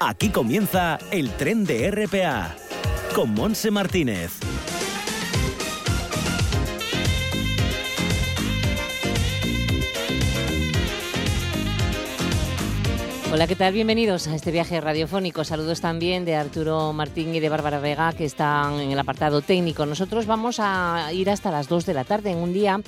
Aquí comienza el tren de RPA con Monse Martínez. Hola, ¿qué tal? Bienvenidos a este viaje radiofónico. Saludos también de Arturo Martín y de Bárbara Vega, que están en el apartado técnico. Nosotros vamos a ir hasta las 2 de la tarde en un día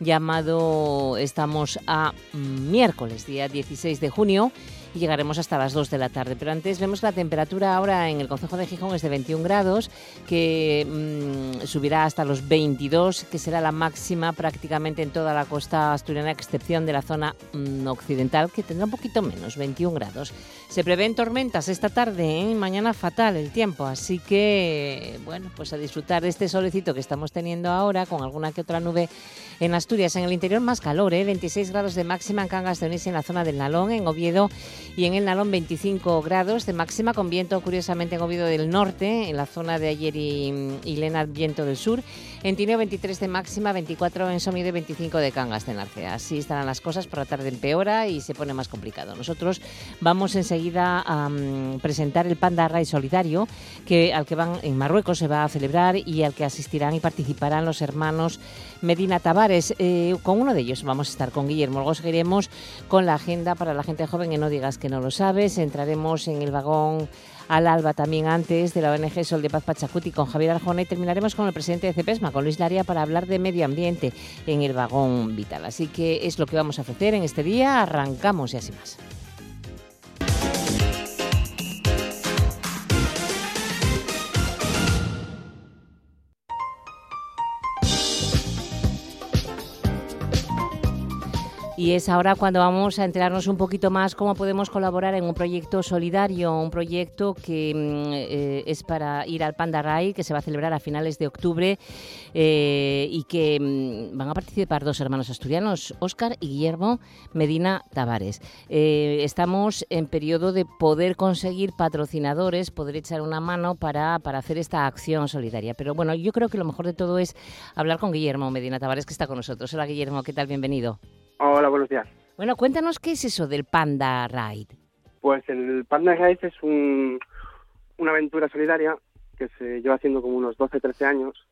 llamado, estamos a miércoles, día 16 de junio, y llegaremos hasta las 2 de la tarde. Pero antes vemos que la temperatura ahora en el Concejo de Gijón es de 21 grados, que mm, subirá hasta los 22, que será la máxima prácticamente en toda la costa asturiana, a excepción de la zona mm, occidental, que tendrá un poquito menos, 21 grados. Se prevén tormentas esta tarde, ¿eh? mañana fatal el tiempo, así que, bueno, pues a disfrutar de este solecito que estamos teniendo ahora, con alguna que otra nube en Asturias. En el interior más calor, ¿eh? 26 grados de máxima en Cangas de Onís en la zona del Nalón, en Oviedo y en el Nalón 25 grados de máxima con viento curiosamente en del norte, en la zona de ayer y, y Lena viento del sur. En Tineo 23 de máxima, 24 en Somido y 25 de Cangas de Narcea. Así estarán las cosas, por la tarde empeora y se pone más complicado. Nosotros vamos enseguida a um, presentar el Panda Ray Solidario, que, al que van en Marruecos se va a celebrar y al que asistirán y participarán los hermanos Medina Tavares. Eh, con uno de ellos vamos a estar con Guillermo. Luego seguiremos con la agenda para la gente joven, que no digas que no lo sabes. Entraremos en el vagón al alba también antes de la ONG Sol de Paz Pachacuti con Javier Arjona y terminaremos con el presidente de CEPESMA, con Luis Laria, para hablar de medio ambiente en el vagón vital. Así que es lo que vamos a ofrecer en este día. Arrancamos y así más. Es ahora cuando vamos a enterarnos un poquito más cómo podemos colaborar en un proyecto solidario, un proyecto que mm, eh, es para ir al Panda Rai, que se va a celebrar a finales de octubre eh, y que mm, van a participar dos hermanos asturianos, Óscar y Guillermo Medina Tavares. Eh, estamos en periodo de poder conseguir patrocinadores, poder echar una mano para, para hacer esta acción solidaria. Pero bueno, yo creo que lo mejor de todo es hablar con Guillermo Medina Tavares, que está con nosotros. Hola Guillermo, ¿qué tal? Bienvenido. Hola, buenos días. Bueno, cuéntanos qué es eso del Panda Ride. Pues el Panda Ride es un, una aventura solidaria que se lleva haciendo como unos 12, 13 años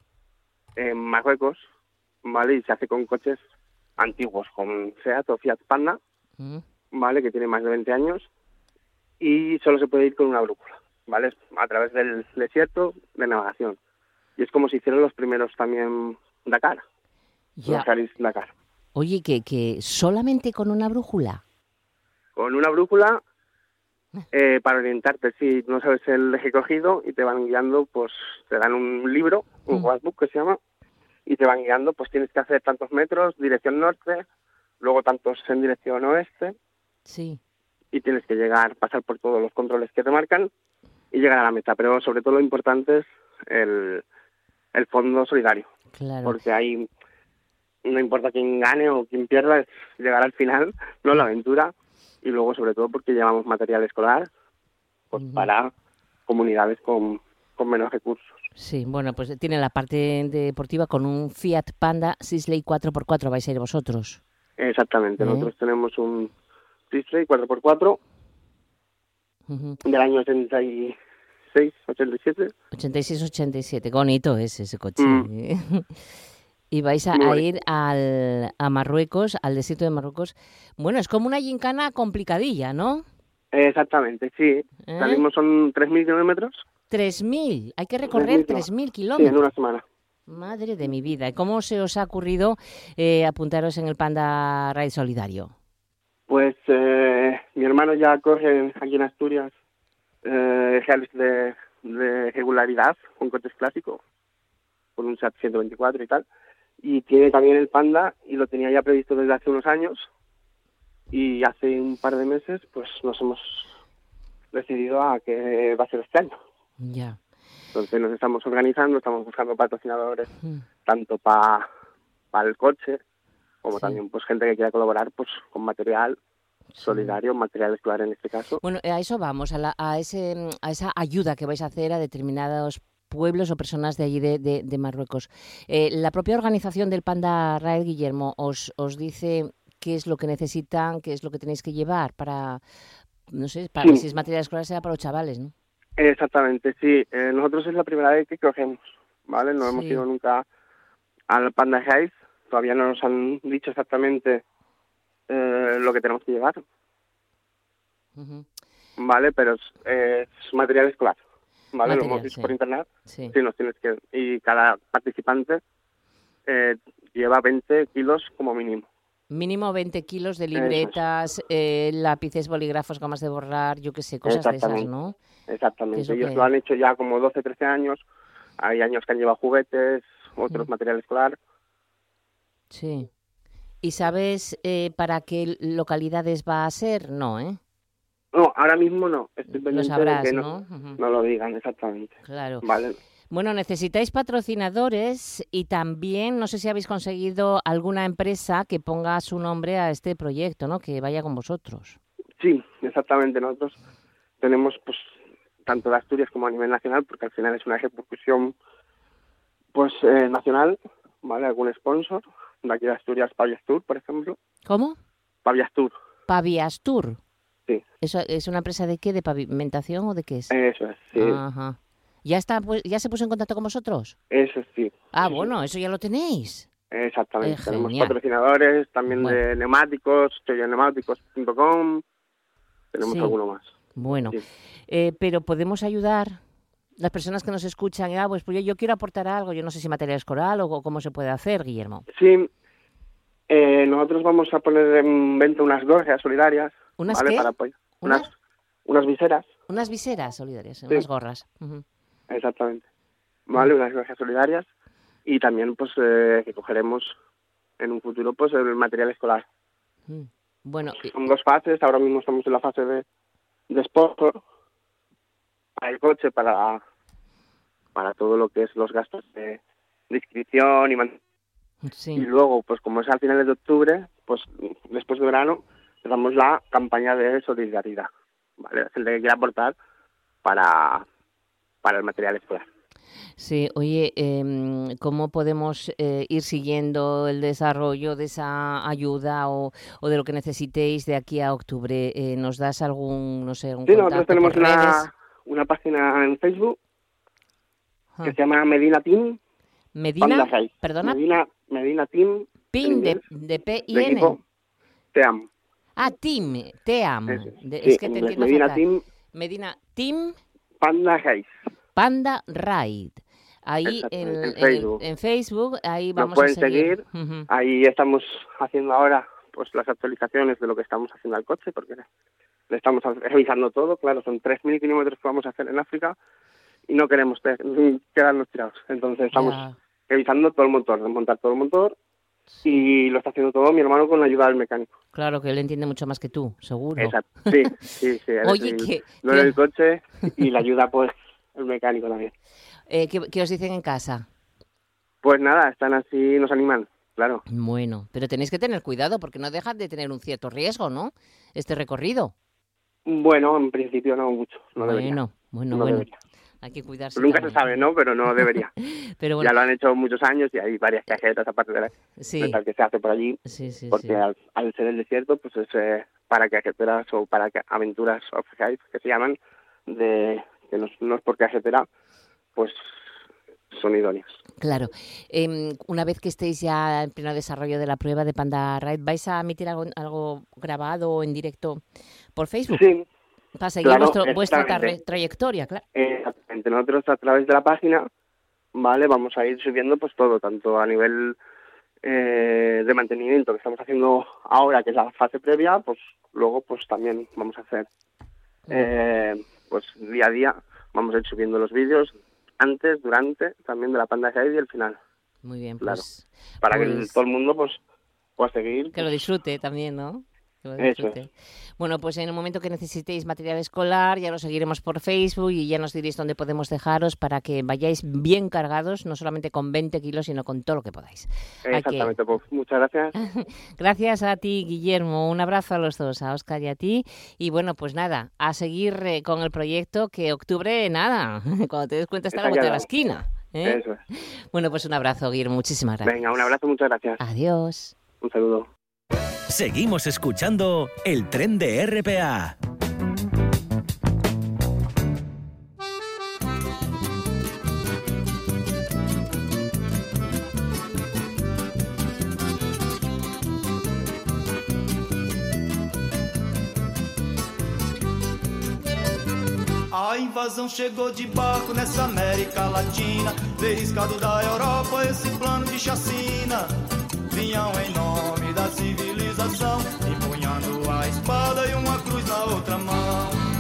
en Marruecos, ¿vale? Y se hace con coches antiguos, con Seat o Fiat Panda, mm. ¿vale? Que tiene más de 20 años y solo se puede ir con una brújula, ¿vale? A través del desierto de navegación. Y es como si hicieron los primeros también Dakar, ya. los Dakar. Oye, que, que solamente con una brújula. Con una brújula eh, para orientarte, si no sabes el eje cogido y te van guiando, pues te dan un libro, un mm. que se llama, y te van guiando, pues tienes que hacer tantos metros, dirección norte, luego tantos en dirección oeste. Sí. Y tienes que llegar, pasar por todos los controles que te marcan y llegar a la meta. Pero sobre todo lo importante es el, el fondo solidario. Claro. Porque hay no importa quién gane o quién pierda, es llegar al final, no la aventura, y luego sobre todo porque llevamos material escolar pues, para comunidades con, con menos recursos. Sí, bueno, pues tiene la parte deportiva con un Fiat Panda Sisley 4x4, vais a ir vosotros. Exactamente, nosotros tenemos un Sisley 4x4 del año 86, 87. 86, 87, bonito es ese coche. Mm. Y vais a, a ir al, a Marruecos, al desierto de Marruecos. Bueno, es como una gincana complicadilla, ¿no? Exactamente, sí. ¿Eh? Salimos son 3.000 kilómetros. 3.000, hay que recorrer 3.000 kilómetros. Sí, en una semana. Madre de mi vida. ¿Y cómo se os ha ocurrido eh, apuntaros en el Panda Ride Solidario? Pues eh, mi hermano ya corre aquí en Asturias eh, de, de regularidad con coches clásicos, con un SAT 124 y tal y tiene también el Panda y lo tenía ya previsto desde hace unos años y hace un par de meses pues nos hemos decidido a que va a ser este año. Ya. Entonces nos estamos organizando, estamos buscando patrocinadores tanto para el coche como Sí. también pues gente que quiera colaborar pues con material solidario, material escolar en este caso. Bueno, a eso vamos, a, la- a, ese, a esa ayuda que vais a hacer a determinados pueblos o personas de allí de, de- de Marruecos. Eh, la propia organización del Panda Raed, Guillermo, os, os dice qué es lo que necesitan, qué es lo que tenéis que llevar para, no sé, para Sí. si es material escolar será para los chavales, ¿no? Exactamente, sí. Eh, nosotros es la primera vez que cogemos, ¿vale? No hemos ido nunca al Panda Hive. Todavía no nos han dicho exactamente eh, lo que tenemos que llevar, ¿vale? Pero es, es material escolar, ¿vale? lo Material, hemos visto sí. por internet. Sí. Sí, nos tienes que... Y cada participante eh, lleva 20 kilos como mínimo. Mínimo 20 kilos de Eso es. libretas, eh, lápices, bolígrafos, gamas de borrar, yo qué sé, cosas de esas. ¿no? Exactamente. Eso Ellos que- lo han hecho ya como 12, 13 años. Hay años que han llevado juguetes, otros Mm. material escolar. Sí. ¿Y sabes eh, para qué localidades va a ser? No, ¿eh? No, ahora mismo no. Estoy Lo sabrás, de que ¿no? no lo digan exactamente. Claro. Vale. Bueno, necesitáis patrocinadores y también, no sé si habéis conseguido alguna empresa que ponga su nombre a este proyecto, ¿no? Que vaya con vosotros. Sí, exactamente. Nosotros tenemos, pues, tanto de Asturias como a nivel nacional, porque al final es una ejecución, pues, eh, nacional, ¿vale? Algún sponsor. De aquí de Asturias, Paviastur, por ejemplo. ¿Cómo? Paviastur, Paviastur. Sí. ¿Eso es una empresa de qué? ¿De pavimentación o de qué es? eso es, sí. Ajá. ¿Ya, está, pues, ¿Ya se puso en contacto con vosotros? Eso sí. Ah, bueno, eso ya lo tenéis. Exactamente. Eh, Tenemos patrocinadores también Bueno. de neumáticos, choyoneumáticos.com. Tenemos Sí. alguno más. Bueno, Sí. eh, pero podemos ayudar las personas que nos escuchan. Ah, pues, pues yo, yo quiero aportar algo. Yo no sé si material escolar o cómo se puede hacer, Guillermo. Sí, eh, nosotros vamos a poner en venta unas gorras solidarias. ¿Unas ¿vale? qué? Para apoyar. ¿Unas? Unas, unas viseras, Unas viseras solidarias, unas gorras. Ujú. exactamente. ¿Vale? Unas gorras solidarias. Y también, pues, eh, que cogeremos en un futuro, pues, el material escolar. Mm. Bueno, y- Son dos fases. Ahora mismo estamos en la fase de, de sponsor para el coche, para, para todo lo que es los gastos de, de inscripción y man- sí. Y luego, pues como es a finales de octubre, pues después de verano, empezamos la campaña de solidaridad. ¿Vale? Es el que quiera aportar para, para el material escolar. Sí, oye, em, ¿cómo podemos eh, ir siguiendo el desarrollo de esa ayuda o, o de lo que necesitéis de aquí a octubre? Eh, ¿Nos das algún, no sé, un Sí, nosotros tenemos una, una página en Facebook Ah. que se llama Medina Team. Medina, perdona, Medina, Medina Team. PIN de, de P y de Ah. Eso. De- Sí, es que te inglés, entiendo Medina fatal. Team Medina Team Panda High. Panda Ride. Ahí en, en Facebook. en Facebook, ahí Nos vamos pueden a seguir. Ahí estamos haciendo ahora pues las actualizaciones de lo que estamos haciendo al coche, porque le estamos revisando todo. Claro, son 3.000 kilómetros que vamos a hacer en África y no queremos te- quedarnos tirados. Entonces estamos revisando todo el motor, desmontar todo el motor y lo está haciendo todo mi hermano con la ayuda del mecánico. Claro que él entiende mucho más que tú, seguro. Exacto. Sí, sí, sí. Oye, el que- que- del coche y la ayuda pues el mecánico también. Eh, ¿qué, qué os dicen en casa? Pues nada, están así, nos animan, claro. Bueno, pero tenéis que tener cuidado porque no dejan de tener un cierto riesgo, ¿no? Este recorrido. Bueno, en principio no mucho, no debería. bueno, bueno, no bueno. debería. Hay que cuidarse. Nunca se también. sabe, ¿no? Pero no debería. Pero bueno, Ya lo han hecho muchos años y hay varias cajetas aparte de la sí, que se hace por allí, sí, sí, porque al, al ser el desierto, pues es eh, para cajeteras o para aventuras off-road que se llaman, de que no, es- no es por cajetera, pues son idóneas. Claro. Em, una vez que estéis ya en pleno desarrollo de la prueba de Panda Ride, ¿vais a emitir algo, algo grabado o en directo por Facebook? Sí, Para seguir claro, vuestro- vuestra tra- trayectoria, claro. exactamente. Nosotros a través de la página, vale, vamos a ir subiendo pues todo, tanto a nivel eh, de mantenimiento que estamos haciendo ahora, que es la fase previa, pues luego pues también vamos a hacer eh, pues día a día vamos a ir subiendo los vídeos antes, durante, también de la Panda Guide y el final, Muy bien, claro. pues para que Pues- todo el mundo pues pueda seguir. que lo disfrute también, ¿no? Que lo Eso disfrute. Bueno, pues en el momento que necesitéis material escolar, ya lo seguiremos por Facebook y ya nos diréis dónde podemos dejaros para que vayáis bien cargados, no solamente con 20 kilos, sino con todo lo que podáis. Que- Exactamente, pues muchas gracias. Gracias a ti, Guillermo. Un abrazo a los dos, a Oscar y a ti. Y bueno, pues nada, a seguir eh, con el proyecto que octubre, nada, cuando te des cuenta está la vuelta de la esquina. ¿eh? Eso es. Bueno, pues un abrazo, Guillermo. Muchísimas gracias. Venga, un abrazo, muchas gracias. Adiós. Un saludo. Seguimos escuchando el tren de RPA. A invasão chegou de barco nessa América Latina, deriscado da Europa esse plano de chacina. Vinham em nome da civilização empunhando a espada e uma cruz na outra mão.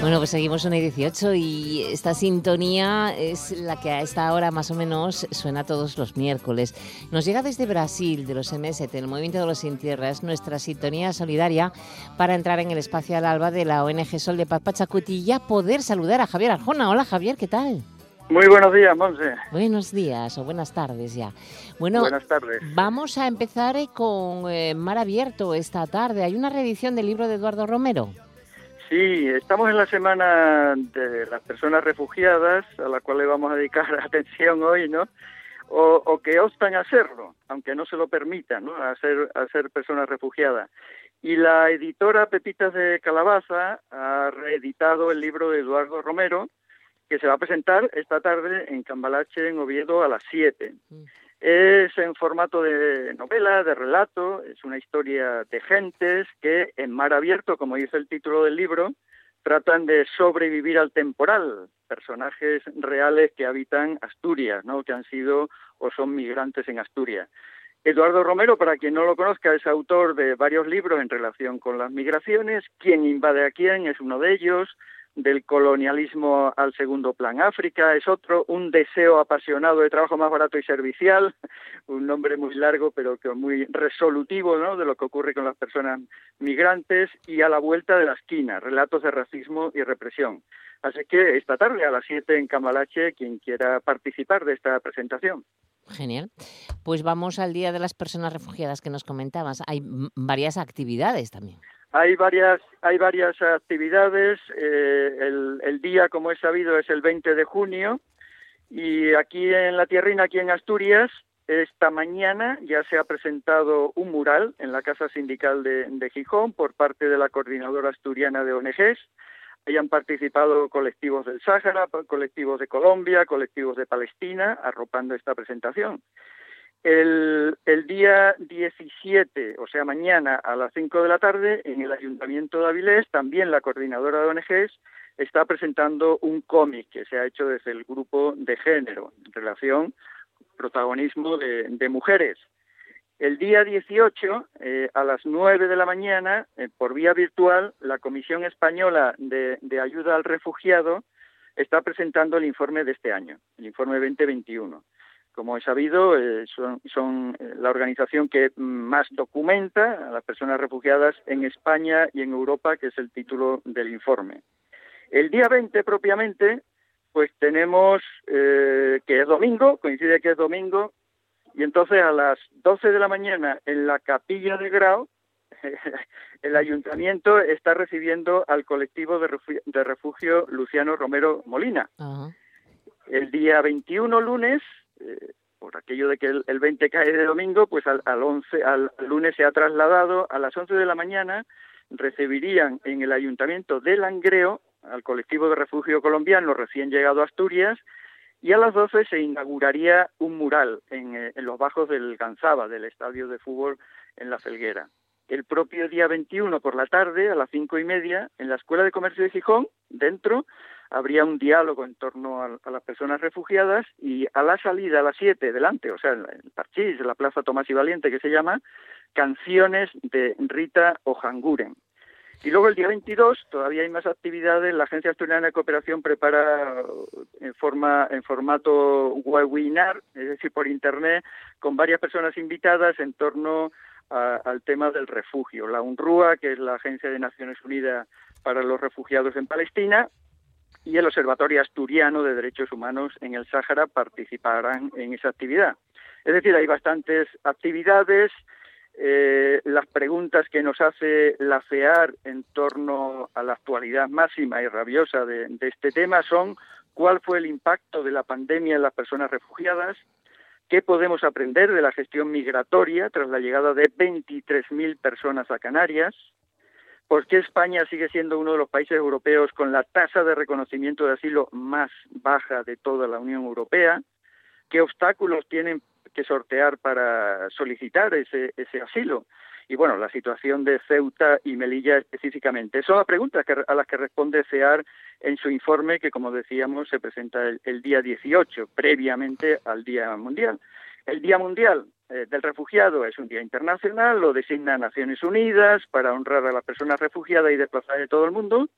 Bueno, pues seguimos una y 18 y esta sintonía es la que a esta hora más o menos suena todos los miércoles. Nos llega desde Brasil, de los MST, el Movimiento de los Sin Tierras, nuestra sintonía solidaria para entrar en el espacio al alba de la ONG Sol de Paz Pachacuti ya poder saludar a Javier Arjona. Hola Javier, ¿qué tal? Muy buenos días, Monse. Buenos días o buenas tardes ya. Bueno, buenas tardes. Vamos a empezar eh, con eh, Mar Abierto esta tarde. Hay una reedición del libro de Eduardo Romero. Sí, estamos en la semana de las personas refugiadas, a la cual le vamos a dedicar atención hoy, ¿no? O, que optan a hacerlo, aunque no se lo permitan, ¿no? A ser, a ser personas refugiadas. Y la editora Pepitas de Calabaza ha reeditado el libro de Eduardo Romero, que se va a presentar esta tarde en Cambalache, en Oviedo, a las 7. Es en formato de novela, de relato, es una historia de gentes que en mar abierto, como dice el título del libro, tratan de sobrevivir al temporal, personajes reales que habitan Asturias, ¿no? que han sido o son migrantes en Asturias. Eduardo Romero, para quien no lo conozca, es autor de varios libros en relación con las migraciones. ¿Quién invade a quién? Es uno de ellos del colonialismo al segundo plan África, es otro, un deseo apasionado de trabajo más barato y servicial, un nombre muy largo pero que muy resolutivo ¿no? de lo que ocurre con las personas migrantes y a la vuelta de la esquina, relatos de racismo y represión. Así que esta tarde a las 7 en Camalache, quien quiera participar de esta presentación. Genial. Pues vamos al Día de las Personas Refugiadas que nos comentabas. Hay varias actividades también. Hay varias, hay varias actividades. Eh, el, el, día, como he sabido, es el 20 de junio. Y aquí en la Tierrina, aquí en Asturias, esta mañana ya se ha presentado un mural en la Casa Sindical de, de Gijón por parte de la Coordinadora Asturiana de ONGs. Hayan participado colectivos del Sáhara, colectivos de Colombia, colectivos de Palestina, arropando esta presentación. El, día 17, o sea, mañana a las 5 de la tarde, en el Ayuntamiento de Avilés, también la coordinadora de ONGs está presentando un cómic que se ha hecho desde el grupo de género, en relación protagonismo de, de mujeres. El día 18, eh, a las 9 de la mañana, eh, por vía virtual, la Comisión Española de, de Ayuda al Refugiado está presentando el informe de este año, el informe 2021 como he sabido, eh, son, eh, la organización que más documenta a las personas refugiadas en España y en Europa, que es el título del informe. El día 20 propiamente, pues tenemos eh, que es domingo, coincide que es domingo, y entonces a las 12 de la mañana en la capilla de Grau, el ayuntamiento está recibiendo al colectivo de refugio, Luciano Romero Molina. El día 21, lunes, eh, por aquello de que el, 20 cae de domingo, pues al, al 11, al, lunes se ha trasladado a las 11 de la mañana, recibirían en el ayuntamiento de Langreo al colectivo de refugio colombiano recién llegado a Asturias y a las 12 se inauguraría un mural en, eh, en los bajos del Ganzaba, del estadio de fútbol en La Felguera. El propio día 21 por la tarde, a las cinco y media, en la Escuela de Comercio de Gijón, dentro, habría un diálogo en torno a, las personas refugiadas y a la salida, a las siete, delante, o sea, en el Parchís, en la Plaza Tomás y Valiente, que se llama, canciones de Rita Ojanguren. Y luego el día 22 todavía hay más actividades. La Agencia Asturiana de Cooperación prepara en forma en formato webinar, es decir, por internet, con varias personas invitadas en torno al tema del refugio. La UNRUA, que es la Agencia de Naciones Unidas para los Refugiados en Palestina, y el Observatorio Asturiano de Derechos Humanos en el Sáhara participarán en esa actividad. Es decir, hay bastantes actividades. Eh, las preguntas que nos hace la FEAR en torno a la actualidad máxima y rabiosa de, de este tema son cuál fue el impacto de la pandemia en las personas refugiadas, qué podemos aprender de la gestión migratoria tras la llegada de 23.000 personas a Canarias, ¿Por qué España sigue siendo uno de los países europeos con la tasa de reconocimiento de asilo más baja de toda la Unión Europea? ¿Qué obstáculos tienen que sortear para solicitar ese, ese asilo? y bueno, la situación de Ceuta y Melilla específicamente. Son las preguntas a las que responde CEAR en su informe que, como decíamos, se presenta el, día 18, previamente al Día Mundial. El Día Mundial eh, del Refugiado es un día internacional, lo designa Naciones Unidas para honrar a las personas refugiadas y desplazadas de todo el mundo.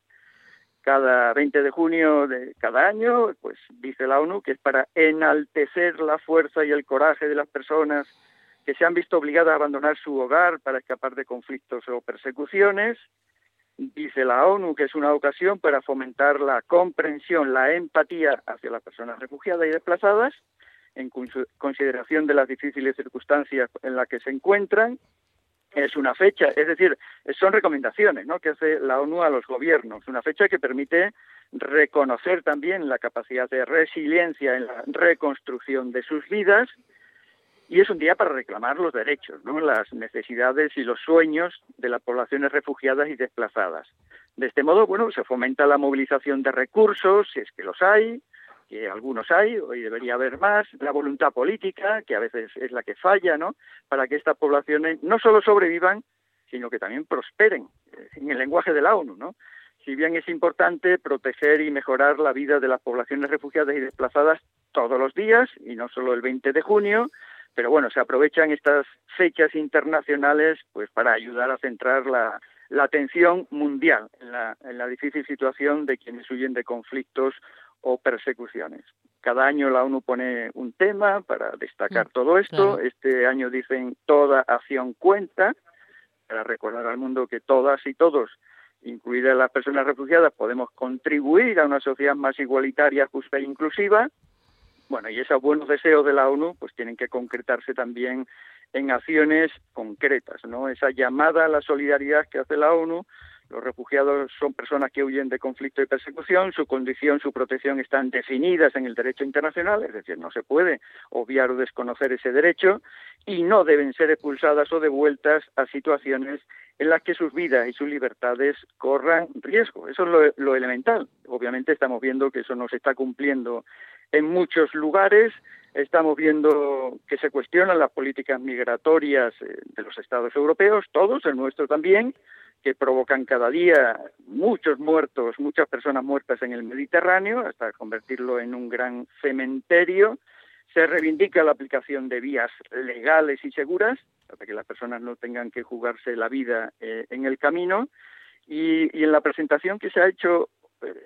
Cada 20 de junio de cada año, pues dice la ONU que es para enaltecer la fuerza y el coraje de las personas que se han visto obligadas a abandonar su hogar para escapar de conflictos o persecuciones. Dice la ONU que es una ocasión para fomentar la comprensión, la empatía hacia las personas refugiadas y desplazadas, en consideración de las difíciles circunstancias en las que se encuentran. Es una fecha, es decir, son recomendaciones ¿no? que hace la ONU a los gobiernos, una fecha que permite reconocer también la capacidad de resiliencia en la reconstrucción de sus vidas y es un día para reclamar los derechos, ¿no? las necesidades y los sueños de las poblaciones refugiadas y desplazadas. De este modo, bueno, se fomenta la movilización de recursos, si es que los hay, que algunos hay, hoy debería haber más, la voluntad política, que a veces es la que falla, ¿no? Para que estas poblaciones no solo sobrevivan, sino que también prosperen, en el lenguaje de la ONU, ¿no? Si bien es importante proteger y mejorar la vida de las poblaciones refugiadas y desplazadas todos los días, y no solo el 20 de junio, pero bueno, se aprovechan estas fechas internacionales pues para ayudar a centrar la, atención mundial en la, en la difícil situación de quienes huyen de conflictos o persecuciones. Cada año la ONU pone un tema para destacar mm, todo esto. Este año dicen toda acción cuenta, para recordar al mundo que todas y todos, incluidas las personas refugiadas, podemos contribuir a una sociedad más igualitaria, justa e inclusiva. Bueno, y esos buenos deseos de la ONU pues tienen que concretarse también en acciones concretas, ¿no? Esa llamada a la solidaridad que hace la ONU, los refugiados son personas que huyen de conflicto y persecución, su condición, su protección están definidas en el derecho internacional, es decir, no se puede obviar o desconocer ese derecho y no deben ser expulsadas o devueltas a situaciones en las que sus vidas y sus libertades corran riesgo. Eso es lo, elemental. Obviamente estamos viendo que eso no se está cumpliendo en muchos lugares estamos viendo que se cuestionan las políticas migratorias eh, de los estados europeos, todos, el nuestro también, que provocan cada día muchos muertos, muchas personas muertas en el Mediterráneo, hasta convertirlo en un gran cementerio. Se reivindica la aplicación de vías legales y seguras, para que las personas no tengan que jugarse la vida eh, en el camino. Y, y, en la presentación que se ha hecho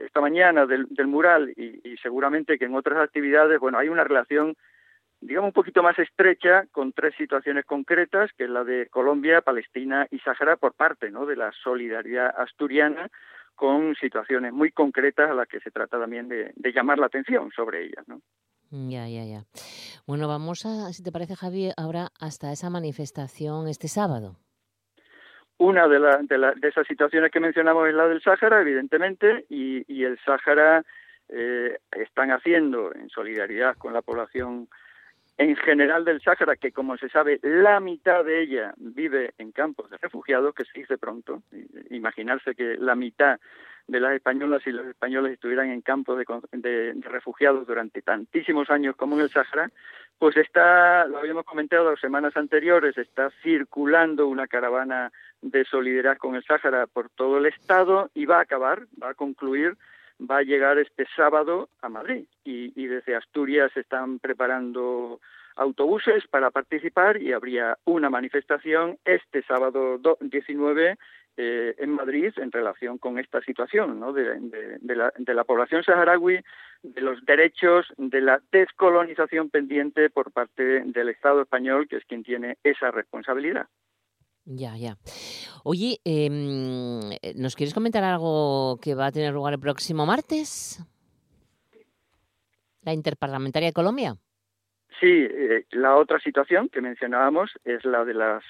esta mañana del, mural y, seguramente que en otras actividades, bueno, hay una relación, digamos, un poquito más estrecha con tres situaciones concretas, que es la de Colombia, Palestina y Sáhara, por parte ¿no? de la solidaridad asturiana, con situaciones muy concretas a las que se trata también de, de llamar la atención sobre ellas, ¿no? Ya, ya, ya. Bueno, vamos a, si te parece, Javi, ahora hasta esa manifestación este sábado. Una de, de, esas situaciones que mencionamos es la del Sáhara, evidentemente, y, el Sáhara eh, están haciendo, en solidaridad con la población en general del Sáhara, que como se sabe, la mitad de ella vive en campos de refugiados, que se dice pronto. Imaginarse que la mitad de las españolas y los españoles estuvieran en campos de, refugiados durante tantísimos años como en el Sáhara, pues está, lo habíamos comentado las semanas anteriores, está circulando una caravana de solidaridad con el Sáhara por todo el Estado y va a acabar, va a concluir, va a llegar este sábado a Madrid. Y, y desde Asturias se están preparando autobuses para participar y habría una manifestación este sábado 19 eh, en Madrid en relación con esta situación ¿no? de, la, de, la, población saharaui, de los derechos, de la descolonización pendiente por parte del Estado español, que es quien tiene esa responsabilidad. Ya, ya. Oye, em, ¿nos quieres comentar algo que va a tener lugar el próximo martes? La Interparlamentaria de Colombia. Sí, eh, la otra situación que mencionábamos es la de la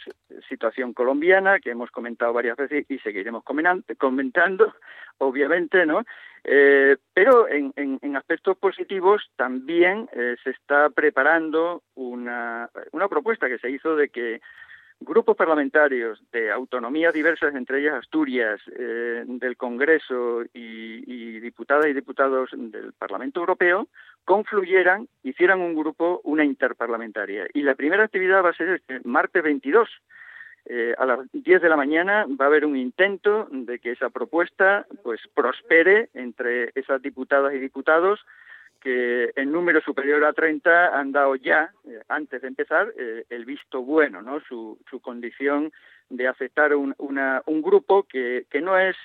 situación colombiana, que hemos comentado varias veces y seguiremos comentando, obviamente, ¿no? Eh, pero en, aspectos positivos también eh, se está preparando una, una propuesta que se hizo de que grupos parlamentarios de autonomías diversas, entre ellas Asturias, eh, del Congreso y, diputadas y diputados del Parlamento Europeo, confluyeran, hicieran un grupo, una interparlamentaria. Y la primera actividad va a ser este martes 22. eh, a las 10 de la mañana va a haber un intento de que esa propuesta pues prospere entre esas diputadas y diputados que en número superior a 30 han dado ya, eh, antes de empezar, eh, el visto bueno, ¿no? Su, su condición de aceptar un, una, un grupo que, que no es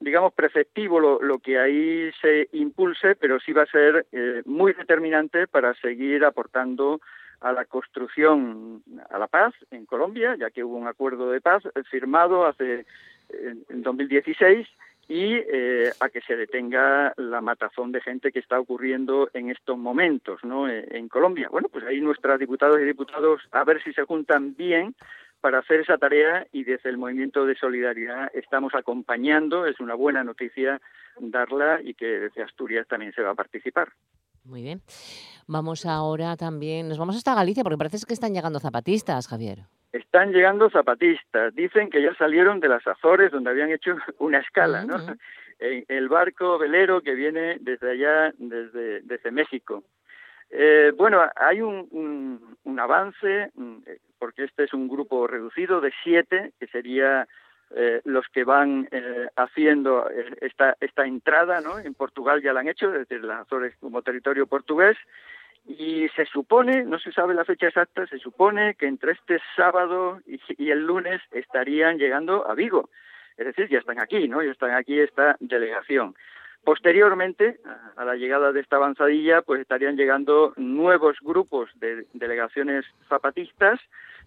digamos, preceptivo lo, lo, que ahí se impulse, pero sí va a ser eh, muy determinante para seguir aportando a la construcción, a la paz en Colombia, ya que hubo un acuerdo de paz firmado hace en 2016 y eh, a que se detenga la matazón de gente que está ocurriendo en estos momentos ¿no? Eh, en Colombia. Bueno, pues ahí nuestras diputados y diputados a ver si se juntan bien para hacer esa tarea y desde el movimiento de solidaridad estamos acompañando, es una buena noticia darla y que desde Asturias también se va a participar. Muy bien. Vamos ahora también, nos vamos hasta Galicia porque parece que están llegando zapatistas, Javier. Están llegando zapatistas. Dicen que ya salieron de las Azores donde habían hecho una escala, ¿no? El barco velero que viene desde allá, desde, desde México. Eh, bueno, hay un, un, un, avance, mm, porque este es un grupo reducido de siete, que sería eh, los que van eh, haciendo eh, esta, esta entrada, ¿no? En Portugal ya la han hecho, desde las Azores como territorio portugués, y se supone, no se sabe la fecha exacta, se supone que entre este sábado y, el lunes estarían llegando a Vigo. Es decir, ya están aquí, ¿no? Ya están aquí esta delegación. Posteriormente, a la llegada de esta avanzadilla, pues estarían llegando nuevos grupos de delegaciones zapatistas,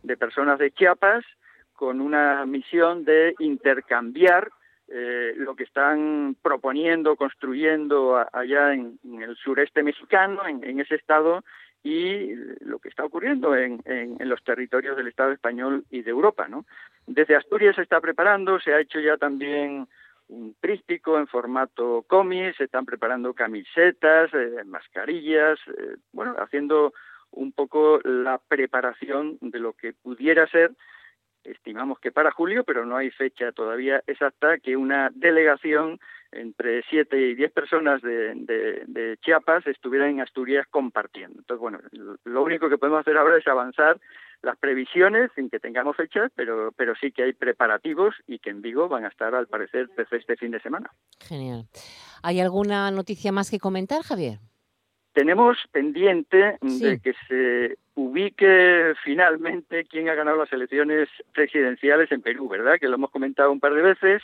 de personas de Chiapas, con una misión de intercambiar eh, lo que están proponiendo, construyendo allá en, el sureste mexicano, en, ese estado, y lo que está ocurriendo en, en, los territorios del Estado español y de Europa. ¿no? Desde Asturias se está preparando, se ha hecho ya también un tríptico en formato cómic, se están preparando camisetas, eh, mascarillas, eh, bueno, haciendo un poco la preparación de lo que pudiera ser estimamos que para julio, pero no hay fecha todavía exacta, que una delegación entre siete y diez personas de, de, de, Chiapas estuviera en Asturias compartiendo. Entonces, bueno, lo único que podemos hacer ahora es avanzar las previsiones sin que tengamos fechas, pero, pero sí que hay preparativos y que en Vigo van a estar, al parecer, desde este fin de semana. Genial. ¿Hay alguna noticia más que comentar, Javier? Tenemos pendiente sí. de que se ubique finalmente quién ha ganado las elecciones presidenciales en Perú, ¿verdad? Que lo hemos comentado un par de veces.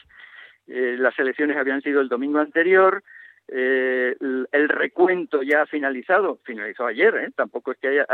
Eh, las elecciones habían sido el domingo anterior. Eh, el, el, recuento ya ha finalizado, finalizó ayer, ¿eh? tampoco es que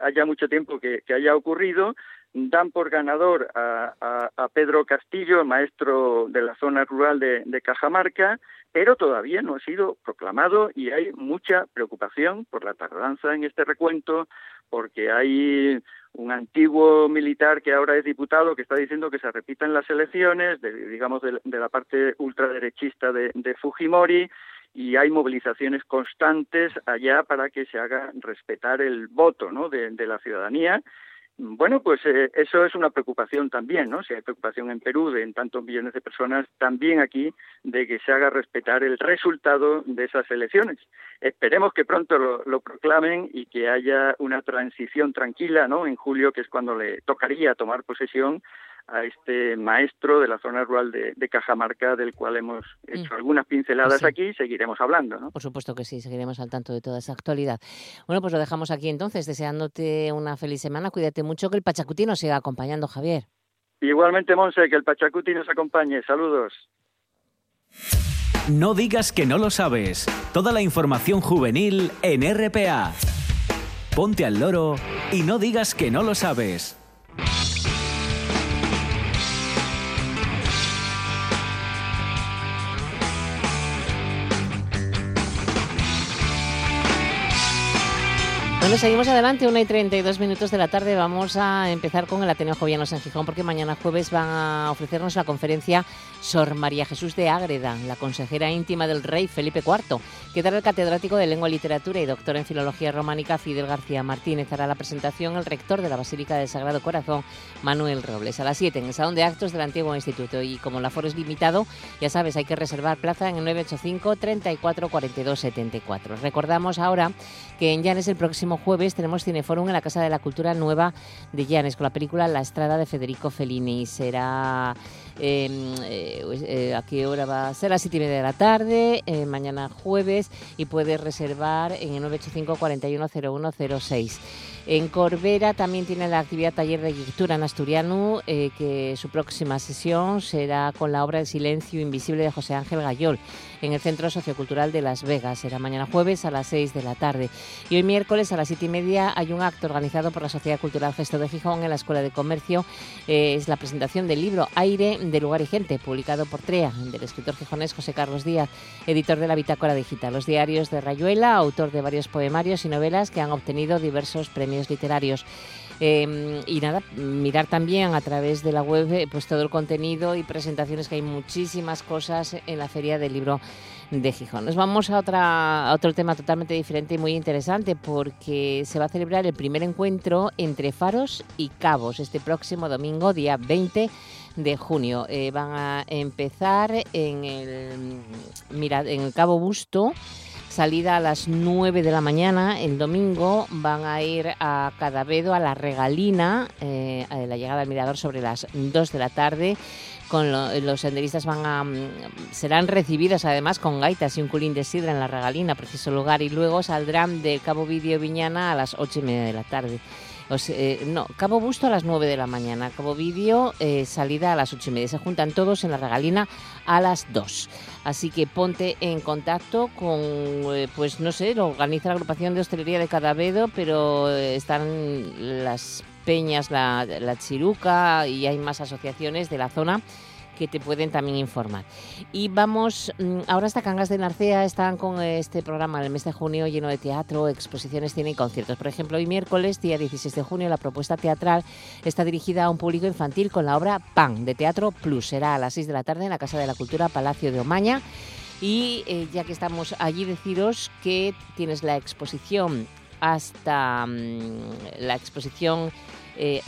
haya, mucho tiempo que, que, haya ocurrido. Dan por ganador a, Pedro Castillo, maestro de la zona rural de, Cajamarca, pero todavía no ha sido proclamado y hay mucha preocupación por la tardanza en este recuento, porque hay un antiguo militar que ahora es diputado que está diciendo que se repitan las elecciones, digamos, de, la parte ultraderechista de, Fujimori, y hay movilizaciones constantes allá para que se haga respetar el voto ¿no? de la ciudadanía bueno, pues eh, eso es una preocupación también, ¿no? Si hay preocupación en Perú de en tantos millones de personas, también aquí de que se haga respetar el resultado de esas elecciones. Esperemos que pronto lo, lo proclamen y que haya una transición tranquila, ¿no? En julio, que es cuando le tocaría tomar posesión a este maestro de la zona rural de, de Cajamarca, del cual hemos hecho mm. algunas pinceladas sí. aquí, seguiremos hablando. ¿no? Por supuesto que sí, seguiremos al tanto de toda esa actualidad. Bueno, pues lo dejamos aquí entonces, deseándote una feliz semana. Cuídate mucho, que el Pachacuti nos siga acompañando, Javier. Igualmente, Monse, que el Pachacuti nos acompañe. Saludos. No digas que no lo sabes. Toda la información juvenil en RPA. Ponte al loro y no digas que no lo sabes. Bueno, seguimos adelante, 1 y 32 minutos de la tarde. Vamos a empezar con el Ateneo Jovianos en Gijón, porque mañana jueves van a ofrecernos la conferencia Sor María Jesús de Ágreda, la consejera íntima del rey Felipe IV. Que dará el catedrático de Lengua y Literatura y doctor en Filología Románica Fidel García Martínez. Hará la presentación el rector de la Basílica del Sagrado Corazón, Manuel Robles, a las 7 en el Salón de Actos del Antiguo Instituto. Y como el aforo es limitado, ya sabes, hay que reservar plaza en el 985 34 42 74. Recordamos ahora que en Llanes el próximo jueves tenemos Cineforum en la Casa de la Cultura Nueva de Llanes con la película La Estrada de Federico Fellini. Será em, eh, pues, eh, a qué hora va a ser, a las 7 y media de la tarde, eh, mañana jueves, y puedes reservar en el 985 410106. En Corbera también tiene la actividad Taller de Lectura en Asturiano, eh, que su próxima sesión será con la obra El Silencio Invisible de José Ángel Gayol en el Centro Sociocultural de Las Vegas. Será mañana jueves a las 6 de la tarde. Y hoy miércoles a las 7 y media hay un acto organizado por la Sociedad Cultural Gesto de Gijón en la Escuela de Comercio. Eh, es la presentación del libro Aire de Lugar y Gente, publicado por TREA, del escritor gijonés José Carlos Díaz, editor de la Bitácora Digital. Los diarios de Rayuela, autor de varios poemarios y novelas que han obtenido diversos premios literarios. Eh, y nada, mirar también a través de la web eh, pues todo el contenido y presentaciones que hay muchísimas cosas en la Feria del Libro de Gijón. Nos vamos a, otra, otro tema totalmente diferente y muy interesante porque se va a celebrar el primer encuentro entre faros y cabos este próximo domingo, día 20 de junio. Eh, van a empezar en el, mira, en el Cabo Busto salida a las 9 de la mañana. El domingo van a ir a Cadavedo, a la Regalina, eh, a la llegada al mirador sobre las 2 de la tarde. Con lo- los senderistas van a, mm, serán recibidos además con gaitas y un culín de sidra en la Regalina, preciso lugar, y luego saldrán de Cabo Vidio Viñana a las 8 y media de la tarde. Eh, no, Cabo Busto a las 9 de la mañana, Cabo Vidio eh, salida a las 8 y media. Se juntan todos en la Regalina a las 2. Así que ponte en contacto con, eh, pues no sé, lo organiza la agrupación de hostelería de Cadavedo, pero eh, están las peñas, la, la Chiruca y hay más asociaciones de la zona que te pueden también informar. Y vamos, mm, ahora hasta Cangas de Narcea están con este programa del mes de junio lleno de teatro, exposiciones, cine conciertos. Por ejemplo, hoy miércoles, día 16 de junio, la propuesta teatral está dirigida a un público infantil con la obra PAN de Teatro Plus. Será a las 6 de la tarde en la Casa de la Cultura Palacio de Omaña. Y eh, ya que estamos allí, deciros que tienes la exposición hasta mm, la exposición eh,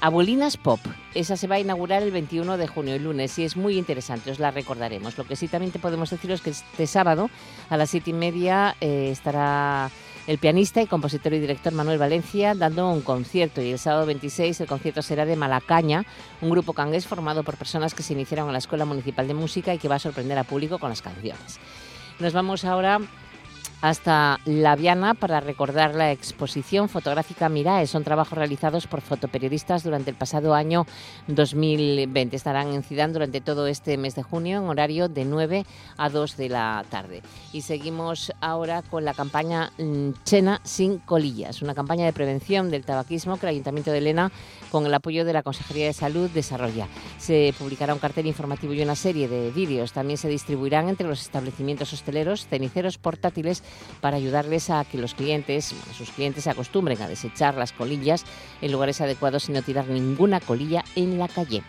Abuelinas Pop. Esa se va a inaugurar el 21 de junio, el lunes, y es muy interesante, os la recordaremos. Lo que sí también te podemos decir es que este sábado a las siete y media eh, estará el pianista y compositor y director Manuel Valencia dando un concierto y el sábado 26 el concierto será de Malacaña, un grupo cangués formado por personas que se iniciaron en la Escuela Municipal de Música y que va a sorprender al público con las canciones. Nos vamos ahora hasta La Viana para recordar la exposición fotográfica Mirae. Son trabajos realizados por fotoperiodistas durante el pasado año 2020. Estarán en Cidán durante todo este mes de junio en horario de 9 a 2 de la tarde. Y seguimos ahora con la campaña mm, Chena sin colillas, una campaña de prevención del tabaquismo que el Ayuntamiento de Elena, con el apoyo de la Consejería de Salud, desarrolla. Se publicará un cartel informativo y una serie de vídeos. También se distribuirán entre los establecimientos hosteleros ceniceros portátiles para ayudarles a que los clientes, sus clientes se acostumbren a desechar las colillas en lugares adecuados y no tirar ninguna colilla en la calle.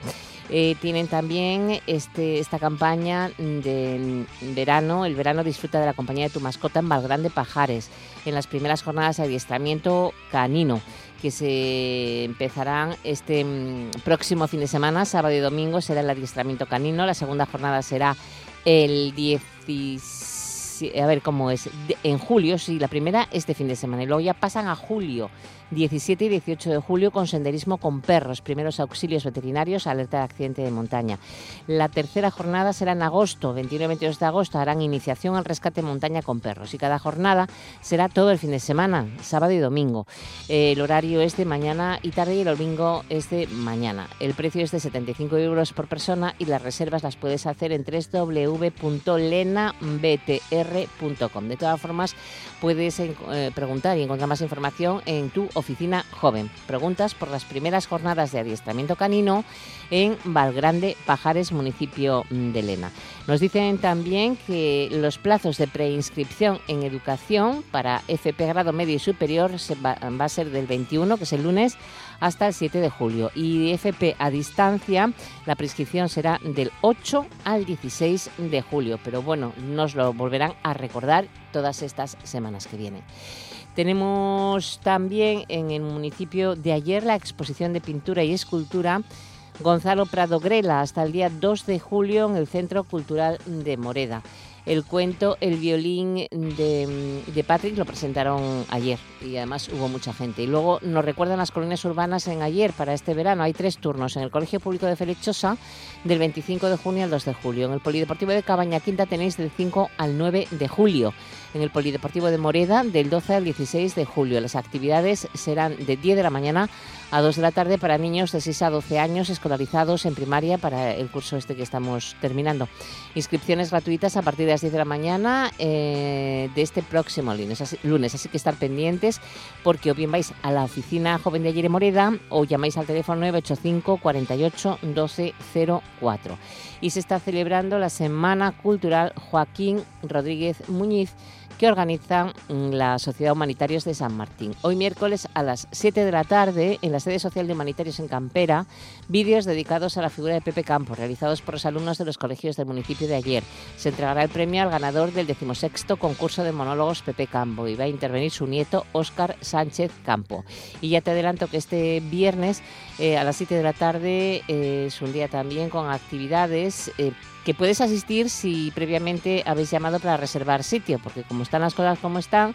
Eh, tienen también este, esta campaña de verano. El verano disfruta de la compañía de tu mascota en Valgrande Pajares, en las primeras jornadas de adiestramiento canino que se empezarán este mm, próximo fin de semana, sábado y domingo, será el adiestramiento canino. La segunda jornada será el 17 a ver cómo es, en julio, sí, la primera este fin de semana. Y luego ya pasan a julio, 17 y 18 de julio con senderismo con perros, primeros auxilios veterinarios, alerta de accidente de montaña. La tercera jornada será en agosto, 21 y 22 de agosto, harán iniciación al rescate montaña con perros y cada jornada será todo el fin de semana, sábado y domingo. Eh, el horario es de mañana y tarde y el domingo es de mañana. El precio es de 75 euros por persona y las reservas las puedes hacer en www.lenabtr.com. De todas formas, puedes eh, preguntar y encontrar más información en tu oficina joven. Preguntas por las primeras jornadas de adiestramiento canino en Valgrande, Pajares, municipio de Lena. Nos dicen también que los plazos de preinscripción en educación para FP grado medio y superior va a ser del 21, que es el lunes, hasta el 7 de julio. Y FP a distancia, la prescripción será del 8 al 16 de julio. Pero bueno, nos lo volverán a recordar todas estas semanas que vienen. Tenemos también en el municipio de ayer la exposición de pintura y escultura Gonzalo Prado Grela hasta el día 2 de julio en el Centro Cultural de Moreda. El cuento El violín de, de, Patrick lo presentaron ayer y además hubo mucha gente. Y luego nos recuerdan las colonias urbanas en ayer para este verano. Hay tres turnos en el Colegio Público de Félix del 25 de junio al 2 de julio. En el Polideportivo de Cabaña Quinta tenéis del 5 al 9 de julio. En el Polideportivo de Moreda del 12 al 16 de julio. Las actividades serán de 10 de la mañana a 2 de la tarde para niños de 6 a 12 años escolarizados en primaria para el curso este que estamos terminando. Inscripciones gratuitas a partir de las 10 de la mañana eh, de este próximo lunes así, lunes, así que estar pendientes porque o bien vais a la oficina joven de Ayer Moreda o llamáis al teléfono 985 48 12 04. Y se está celebrando la Semana Cultural Joaquín Rodríguez Muñiz que organiza mm, la Sociedad Humanitarios de San Martín. Hoy miércoles a las 7 de la tarde, en la sede social de Humanitarios en Campera, vídeos dedicados a la figura de Pepe Campo, realizados por los alumnos de los colegios del municipio de ayer. Se entregará el premio al ganador del decimosexto concurso de monólogos Pepe Campo y va a intervenir su nieto Óscar Sánchez Campo. Y ya te adelanto que este viernes eh, a las 7 de la tarde eh, es un día también con actividades eh, que puedes asistir si previamente habéis llamado para reservar sitio, porque como están las cosas como están,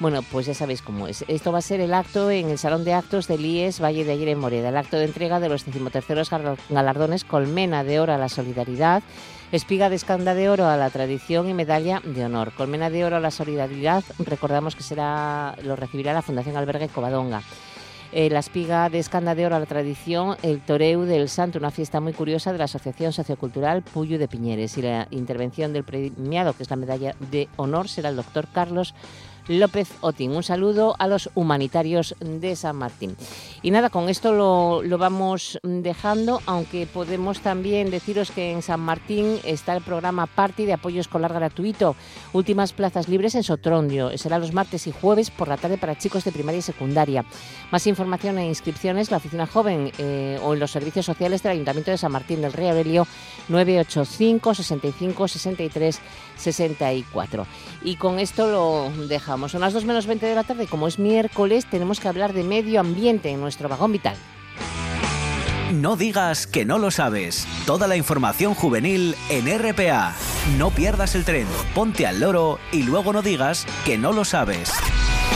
bueno, pues ya sabéis cómo es. Esto va a ser el acto en el Salón de Actos del IES Valle de Ayer en Moreda, el acto de entrega de los decimoterceros galardones Colmena de Oro a la Solidaridad, Espiga de Escanda de Oro a la Tradición y Medalla de Honor. Colmena de Oro a la Solidaridad, recordamos que será lo recibirá la Fundación Albergue Covadonga. Eh, la espiga de Escanda de Oro a la tradición, el Toreu del Santo, una fiesta muy curiosa de la Asociación Sociocultural Puyo de Piñeres. Y la intervención del premiado, que es la medalla de honor, será el doctor Carlos López Otín. Un saludo a los humanitarios de San Martín. Y nada, con esto lo, lo, vamos dejando, aunque podemos también deciros que en San Martín está el programa Party de apoyo escolar gratuito. Últimas plazas libres en Sotrondio. Será los martes y jueves por la tarde para chicos de primaria y secundaria. Más información e inscripciones, la oficina joven eh, o en los servicios sociales del Ayuntamiento de San Martín del Rey Aurelio 985 65 63 64. Y con esto lo dejamos. Son las 2 menos 20 de la tarde. Como es miércoles, tenemos que hablar de medio ambiente en nuestro vagón vital. No digas que no lo sabes. Toda la información juvenil en RPA. No pierdas el tren, ponte al loro y luego no digas que no lo sabes.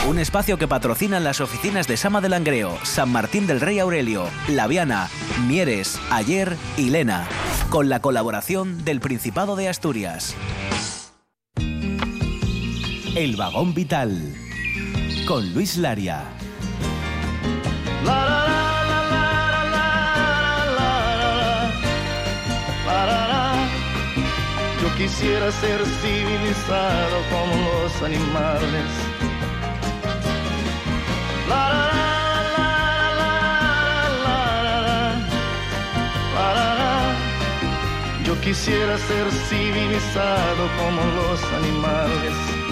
Un espacio que patrocinan las oficinas de Sama del Langreo, San Martín del Rey Aurelio, Laviana, Mieres, Ayer y Lena, con la colaboración del Principado de Asturias. El vagón vital con Luis Laria. Yo quisiera ser civilizado como los animales. Yo quisiera ser civilizado como los animales.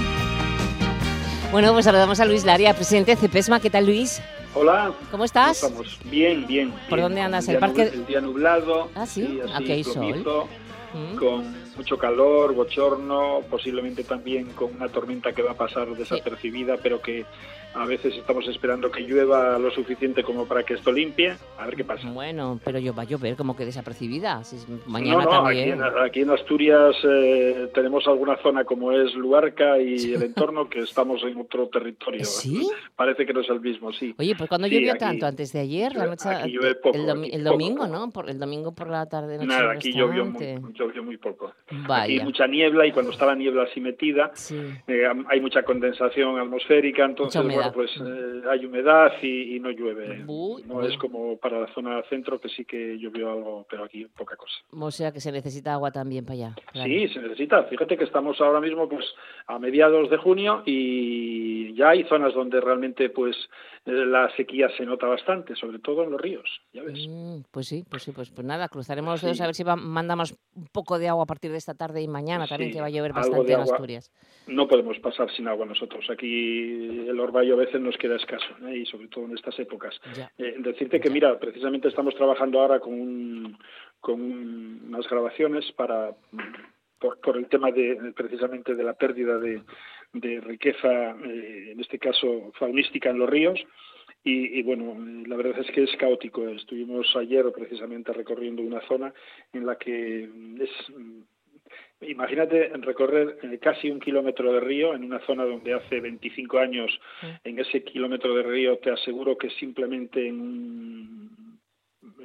Bueno, pues saludamos a Luis Laria, presidente de CEPESMA. ¿Qué tal, Luis? Hola. ¿Cómo estás? Estamos bien, bien. ¿Por dónde andas? El, parque? el día nublado. Ah, sí. Aquí hay sol. Mm. Con mucho calor, bochorno, posiblemente también con una tormenta que va a pasar desapercibida, pero que a veces estamos esperando que llueva lo suficiente como para que esto limpie. A ver qué pasa. Bueno, pero yo va a llover como que desapercibida. Si mañana no, no, también. Aquí, en, aquí en Asturias eh, tenemos alguna zona como es Luarca y el entorno que estamos en otro territorio. ¿Sí? Parece que no es el mismo, sí. Oye, pues cuando Sí, llovió aquí- tanto antes de ayer, la noche, aquí llueve poco, el, domi- el domingo, poco. ¿no? Por, el domingo por la tarde. noche Nada, aquí llovió muy, llovió muy poco. Aquí Vaya. mucha niebla y cuando está la niebla así metida, Sí. eh, hay mucha condensación atmosférica, entonces bueno, pues eh, hay humedad y, y no llueve. Uy, no uy. es como para la zona centro que sí que llovió algo, pero aquí poca cosa. O sea que se necesita agua también para allá. claro. Sí, se necesita. Fíjate que estamos ahora mismo pues a mediados de junio y ya hay zonas donde realmente pues la sequía se nota bastante, sobre todo en los ríos, ya ves. Mm, pues sí, pues sí, pues, pues nada, cruzaremos los dedos Sí. a ver si va- mandamos un poco de agua a partir de esta tarde y mañana también, Sí, que va a llover bastante en. Asturias. No podemos pasar sin agua nosotros. Aquí el orvallo a veces nos queda escaso ¿eh? y sobre todo en estas épocas. Eh, decirte que, Ya. mira, precisamente estamos trabajando ahora con, un- con un- unas grabaciones para por, por el tema de precisamente de la pérdida de, de riqueza, eh, en este caso faunística en los ríos. Y, y, bueno, la verdad es que es caótico. Estuvimos ayer precisamente recorriendo una zona en la que es Imagínate recorrer eh, casi un kilómetro de río en una zona donde hace 25 años, en ese kilómetro de río, te aseguro que simplemente en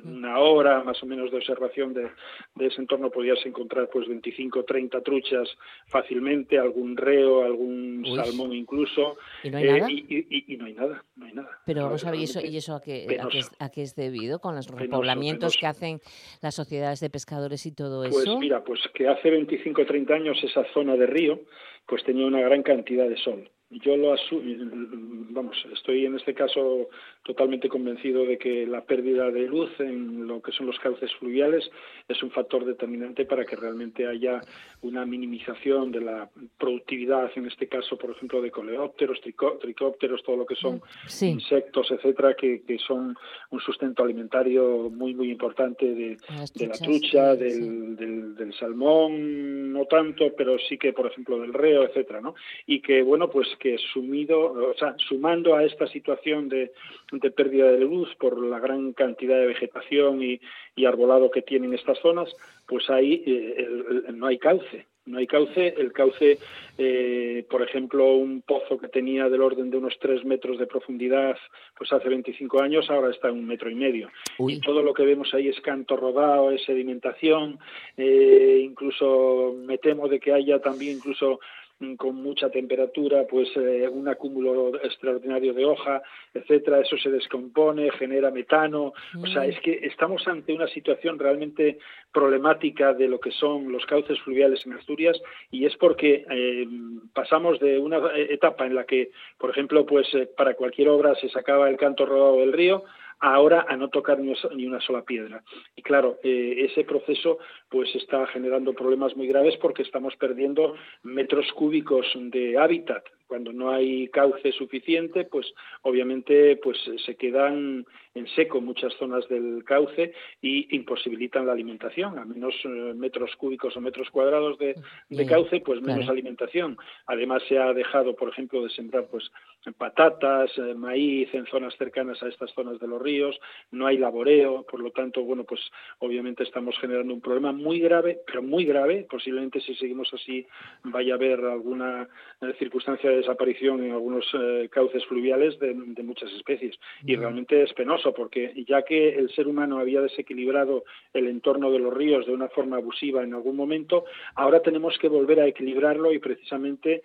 una hora más o menos de observación de, ese entorno podías encontrar pues 25 30 truchas fácilmente algún reo algún salmón incluso. ¿Y no hay nada? Y, no hay nada no hay nada. Pero vamos a ver, ¿y eso, y eso a, qué, a, qué, es debido con los repoblamientos que hacen las sociedades de pescadores y todo pues eso pues mira pues que hace 25 30 años esa zona de río pues tenía una gran cantidad de sol yo lo asumo, vamos, estoy en este caso totalmente convencido de que la pérdida de luz en lo que son los cauces fluviales es un factor determinante para que realmente haya una minimización de la productividad, en este caso, por ejemplo, de coleópteros, tricópteros, todo lo que son insectos, etcétera, que, son un sustento alimentario muy, muy importante de, la trucha, del, del, salmón, no tanto, pero sí que, por ejemplo, del reo, etcétera, ¿no? Y que, bueno, pues que sumido, o sea, sumando a esta situación de, pérdida de luz por la gran cantidad de vegetación y, arbolado que tienen estas zonas, pues ahí eh, no hay cauce. No hay cauce. El cauce, eh, por ejemplo, un pozo que tenía del orden de unos tres metros de profundidad, pues hace 25 años, ahora está en un metro y medio. Y todo lo que vemos ahí es canto rodado, es sedimentación. Eh, incluso me temo de que haya también incluso con mucha temperatura, pues eh, un acúmulo extraordinario de hoja, etcétera, eso se descompone, genera metano, o sea, mm. es que estamos ante una situación realmente problemática de lo que son los cauces fluviales en Asturias y es porque eh, pasamos de una etapa en la que, por ejemplo, pues eh, para cualquier obra se sacaba el canto rodado del río ahora a no tocar ni una sola piedra. Y claro, eh, ese proceso pues está generando problemas muy graves porque estamos perdiendo metros cúbicos de hábitat. Cuando no hay cauce suficiente, pues obviamente pues se quedan en seco muchas zonas del cauce y imposibilitan la alimentación. A menos eh, metros cúbicos o metros cuadrados de, cauce, pues menos alimentación. Además se ha dejado, por ejemplo, de sembrar pues patatas, eh, maíz en zonas cercanas a estas zonas de los ríos, no hay laboreo, por lo tanto, bueno, pues obviamente estamos generando un problema muy grave, pero muy grave, posiblemente si seguimos así vaya a haber alguna eh, circunstancia de desaparición en algunos eh, cauces fluviales de, muchas especies. Y realmente es penoso porque ya que el ser humano había desequilibrado el entorno de los ríos de una forma abusiva en algún momento, ahora tenemos que volver a equilibrarlo y precisamente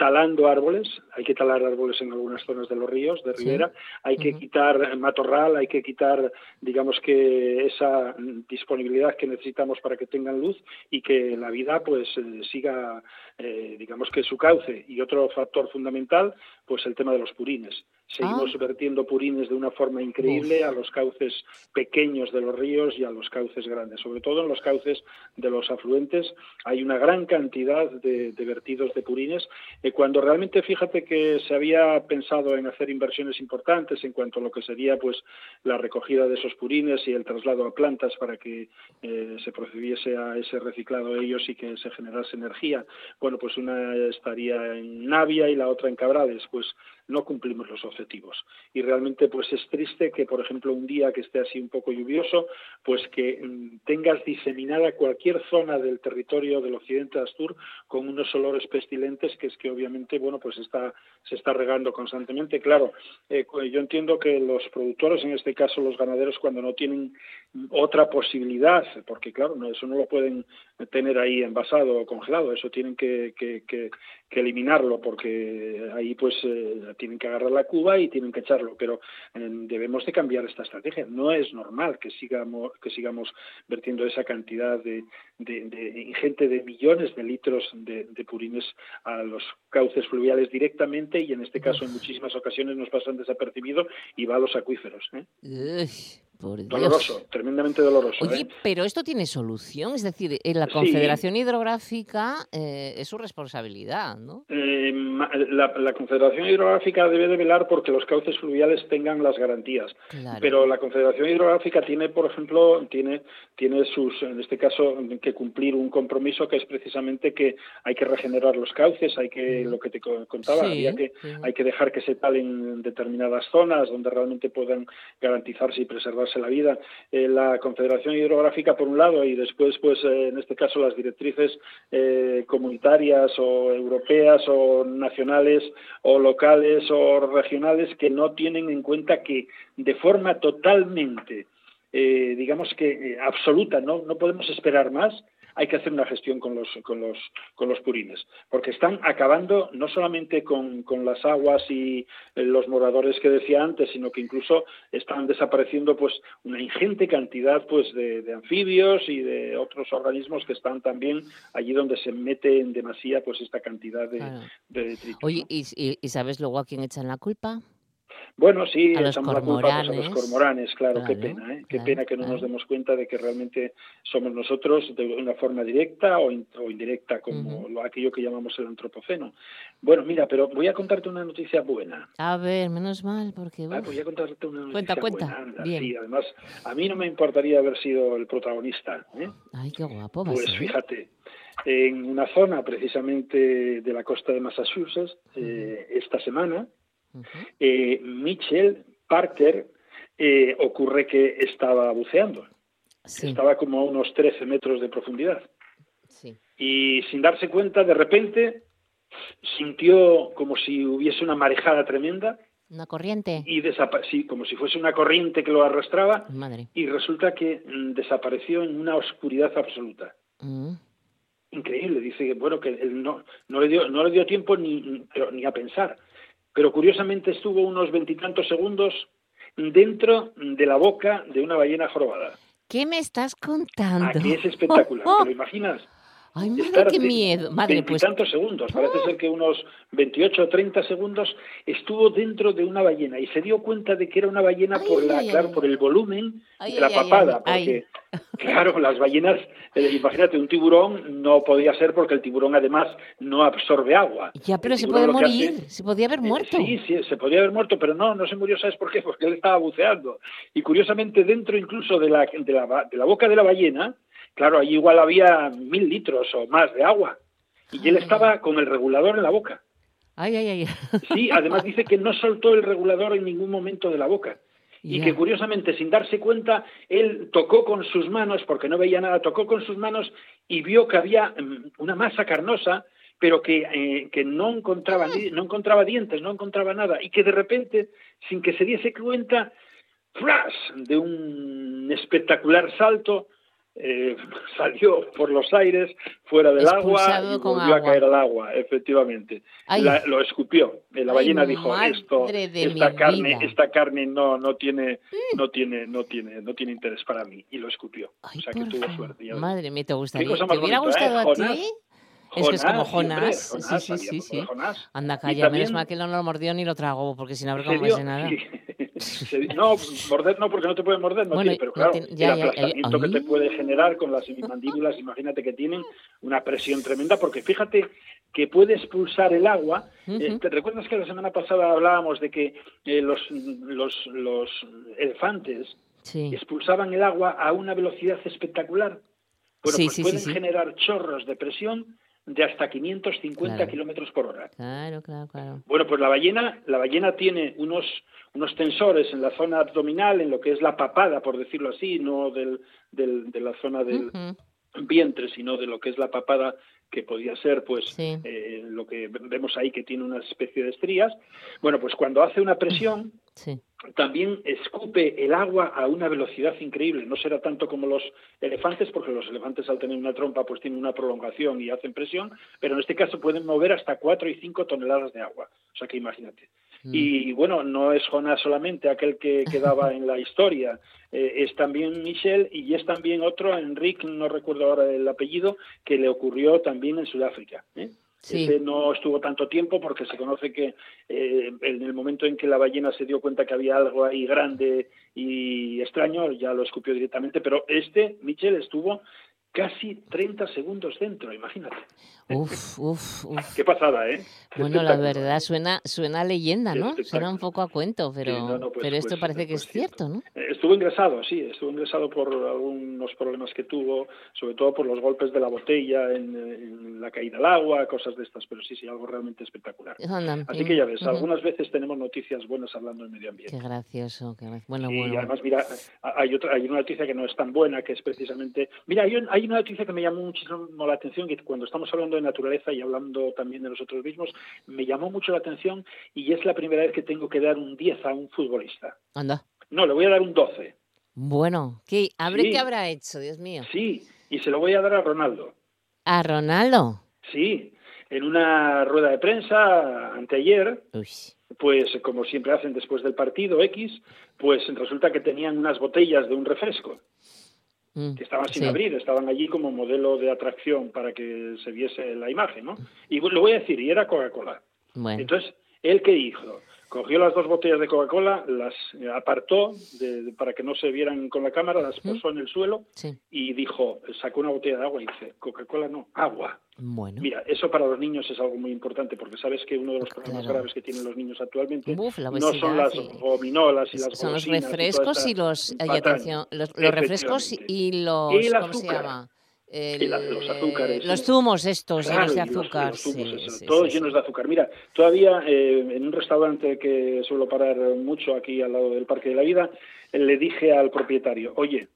talando árboles, hay que talar árboles en algunas zonas de los ríos, de ribera, hay que quitar matorral, hay que quitar, digamos que esa disponibilidad que necesitamos para que tengan luz y que la vida pues eh, siga, eh, digamos que su cauce. Y otro factor fundamental, pues el tema de los purines. Seguimos ah. vertiendo purines de una forma increíble a los cauces pequeños de los ríos y a los cauces grandes. Sobre todo en los cauces de los afluentes hay una gran cantidad de, vertidos de purines. Eh, cuando realmente fíjate que se había pensado en hacer inversiones importantes en cuanto a lo que sería pues la recogida de esos purines y el traslado a plantas para que eh, se procediese a ese reciclado de ellos y que se generase energía. Bueno, pues una estaría en Navia y la otra en Cabrales. Pues no cumplimos los objetivos. Y realmente pues es triste que, por ejemplo, un día que esté así un poco lluvioso, pues que mm, tengas diseminada cualquier zona del territorio del occidente de Astur con unos olores pestilentes que es que obviamente, bueno, pues está, se está regando constantemente. Claro, eh, yo entiendo que los productores, en este caso los ganaderos, cuando no tienen otra posibilidad, porque claro, no, eso no lo pueden tener ahí envasado o congelado, eso tienen que, que, que, eliminarlo porque ahí pues eh, tienen que agarrar la cuba y tienen que echarlo, pero eh, debemos de cambiar esta estrategia. No es normal que sigamos, que sigamos vertiendo esa cantidad de, de, ingente de millones de litros de, purines a los cauces fluviales directamente y en este caso en muchísimas ocasiones nos pasan desapercibido y va a los acuíferos. ¿eh? Doloroso, tremendamente doloroso. Oye, ¿eh? pero esto tiene solución, es decir, en la Confederación Hidrográfica eh, es su responsabilidad, ¿no? Eh, eh, la, Confederación Hidrográfica debe de velar porque los cauces fluviales tengan las garantías. Pero la Confederación Hidrográfica tiene, por ejemplo, tiene, tiene sus, en este caso, que cumplir un compromiso que es precisamente que hay que regenerar los cauces, hay que, lo que te contaba, que, hay que dejar que se talen en determinadas zonas donde realmente puedan garantizarse y preservarse la vida. Eh, la Confederación Hidrográfica, por un lado, y después, pues, eh, en este caso, las directrices comunitarias o europeas o nacionales o locales o regionales que no tienen en cuenta que de forma totalmente, eh, digamos que eh, absoluta, ¿no? no podemos esperar más, hay que hacer una gestión con los, con los, con los purines, porque están acabando no solamente con, con las aguas y eh, los moradores que decía antes, sino que incluso están desapareciendo pues una ingente cantidad pues de, anfibios y de otros organismos que están también allí donde se mete en demasía pues esta cantidad de, detritos. Oye, ¿y, y sabes luego a quién echan la culpa? Bueno, sí, echamos la culpa pues, a los cormoranes, claro, qué pena, ¿eh? qué pena que no nos demos cuenta de que realmente somos nosotros de una forma directa o, indirecta, como lo, aquello que llamamos el antropoceno. Bueno, mira, pero voy a contarte una noticia buena. A ver, menos mal, porque... Ah, voy a contarte una noticia cuenta, buena. Bien. Sí, además, a mí no me importaría haber sido el protagonista. ¿eh? Ay, qué guapo. Pues fíjate, en una zona precisamente de la costa de Massachusetts, eh, esta semana, eh, Mitchell Parker eh, ocurre que estaba buceando. Estaba como a unos 13 metros de profundidad. Y sin darse cuenta, de repente sintió como si hubiese una marejada tremenda. Una corriente. Y sí, como si fuese una corriente que lo arrastraba. Y resulta que mm, desapareció en una oscuridad absoluta. Mm. Increíble, dice bueno que él no, no, le dio, no le dio tiempo ni, ni a pensar pero curiosamente estuvo unos veintitantos segundos dentro de la boca de una ballena jorobada. ¿Qué me estás contando? Aquí es espectacular, ¿te lo imaginas? Ay, madre, qué miedo. Madre, pues... tantos segundos, parece ¡Ah! ser que unos 28 o 30 segundos estuvo dentro de una ballena y se dio cuenta de que era una ballena por la, claro, por el volumen de la papada, porque claro, las ballenas, eh, imagínate, un tiburón no podía ser porque el tiburón además no absorbe agua. Ya, pero se puede morir, se podía haber muerto. sí, sí, se podía haber muerto, pero no, no se murió, ¿sabes por qué? Porque él estaba buceando. Y curiosamente dentro incluso de la, de la, de la boca de la ballena, Claro, allí igual había mil litros o más de agua. Y él estaba con el regulador en la boca. Ay, ay, ay. Sí, además dice que no soltó el regulador en ningún momento de la boca. Y que curiosamente, sin darse cuenta, él tocó con sus manos, porque no veía nada, tocó con sus manos y vio que había mm, una masa carnosa, pero que, eh, que no, encontraba, no encontraba dientes, no encontraba nada. Y que de repente, sin que se diese cuenta, ¡flash! de un espectacular salto, eh, salió por los aires fuera del agua y volvió a caer al agua, efectivamente. lo escupió. La ballena dijo esto, esta carne, esta carne no, no tiene, mm. no tiene, no tiene, no tiene interés para mí y lo escupió. o sea que tuvo suerte. Madre mía, te gustaría. ¿Te hubiera gustado a ti? es que es como Jonás. sí, sí, sí, sí. Anda, calla, menos mal que no lo mordió ni lo tragó, porque si no habría como nada. No, morder no, porque no te puede morder, no tiene, pero claro, el aplastamiento que te puede generar con las mandíbulas, imagínate que tienen una presión tremenda, porque fíjate que puede expulsar el agua. Eh, ¿Te recuerdas que la semana pasada hablábamos de que eh, los, los, los elefantes expulsaban el agua a una velocidad espectacular? Bueno, pues pueden generar chorros de presión de hasta 550 kilómetros por hora. Claro, claro, claro. Bueno, pues la ballena, la ballena tiene unos, unos tensores en la zona abdominal, en lo que es la papada, por decirlo así, no del, del de la zona del vientre, sino de lo que es la papada que podía ser pues eh, lo que vemos ahí que tiene una especie de estrías. Bueno, pues cuando hace una presión, también escupe el agua a una velocidad increíble. No será tanto como los elefantes, porque los elefantes al tener una trompa pues tienen una prolongación y hacen presión, pero en este caso pueden mover hasta 4 y 5 toneladas de agua. O sea que imagínate. Mm. Y bueno, no es Jonás solamente aquel que quedaba en la historia, eh, es también Michel y es también otro, Enrique, no recuerdo ahora el apellido, que le ocurrió también en Sudáfrica. ¿eh? no estuvo tanto tiempo porque se conoce que eh, en el momento en que la ballena se dio cuenta que había algo ahí grande y extraño, ya lo escupió directamente, pero este, Michel, estuvo casi 30 segundos dentro, imagínate. Uf, uf, uf. Qué pasada, ¿eh? Bueno, la verdad suena, suena a leyenda, ¿no? Suena un poco a cuento, pero, no, no, pues- pero esto pues- parece que pues es cierto, ¿no? Eh, Estuvo ingresado, sí, estuvo ingresado por algunos problemas que tuvo, sobre todo por los golpes de la botella en, en la caída al agua, cosas de estas, pero sí, sí, algo realmente espectacular. Así sí. que ya ves, algunas veces tenemos noticias buenas hablando del medio ambiente. Qué gracioso, qué gra- Bueno, Y bueno. además, mira, hay otra, hay una noticia que no es tan buena, que es precisamente, mira, hay, hay una noticia que me llamó muchísimo la atención, que cuando estamos hablando de naturaleza y hablando también de nosotros mismos, me llamó mucho la atención y es la primera vez que tengo que dar un 10 a un futbolista. Anda. No, le voy a dar un 12. Bueno, ¿qué, ¿habré Sí. qué habrá hecho, Dios mío? Sí, y se lo voy a dar a Ronaldo. ¿A Ronaldo? Sí, en una rueda de prensa anteayer, Uy. pues como siempre hacen después del partido X, pues resulta que tenían unas botellas de un refresco Mm, que estaban sin sí. abrir, estaban allí como modelo de atracción para que se viese la imagen, ¿no? Y lo voy a decir, y era Coca-Cola. Bueno, Entonces, ¿él qué hizo? Cogió las dos botellas de Coca-Cola, las apartó de- de- para que no se vieran con la cámara, las posó en el suelo sí. y dijo, sacó una botella de agua y dice, Coca-Cola no, agua. Bueno. Mira, eso para los niños es algo muy importante porque sabes que uno de los problemas Claro. graves que tienen los niños actualmente Uf, no son las gominolas y las Son los refrescos y los, y atención, los, los refrescos y los, Y el ¿cómo se azúcar. Y la- los azúcares, Los sí. zumos estos Claro, llenos de los- azúcar. los zumos, sí, eso, sí, todos sí, llenos de azúcar. Mira, todavía eh, en un restaurante que suelo parar mucho aquí al lado del Parque de la Vida, le dije al propietario, oye,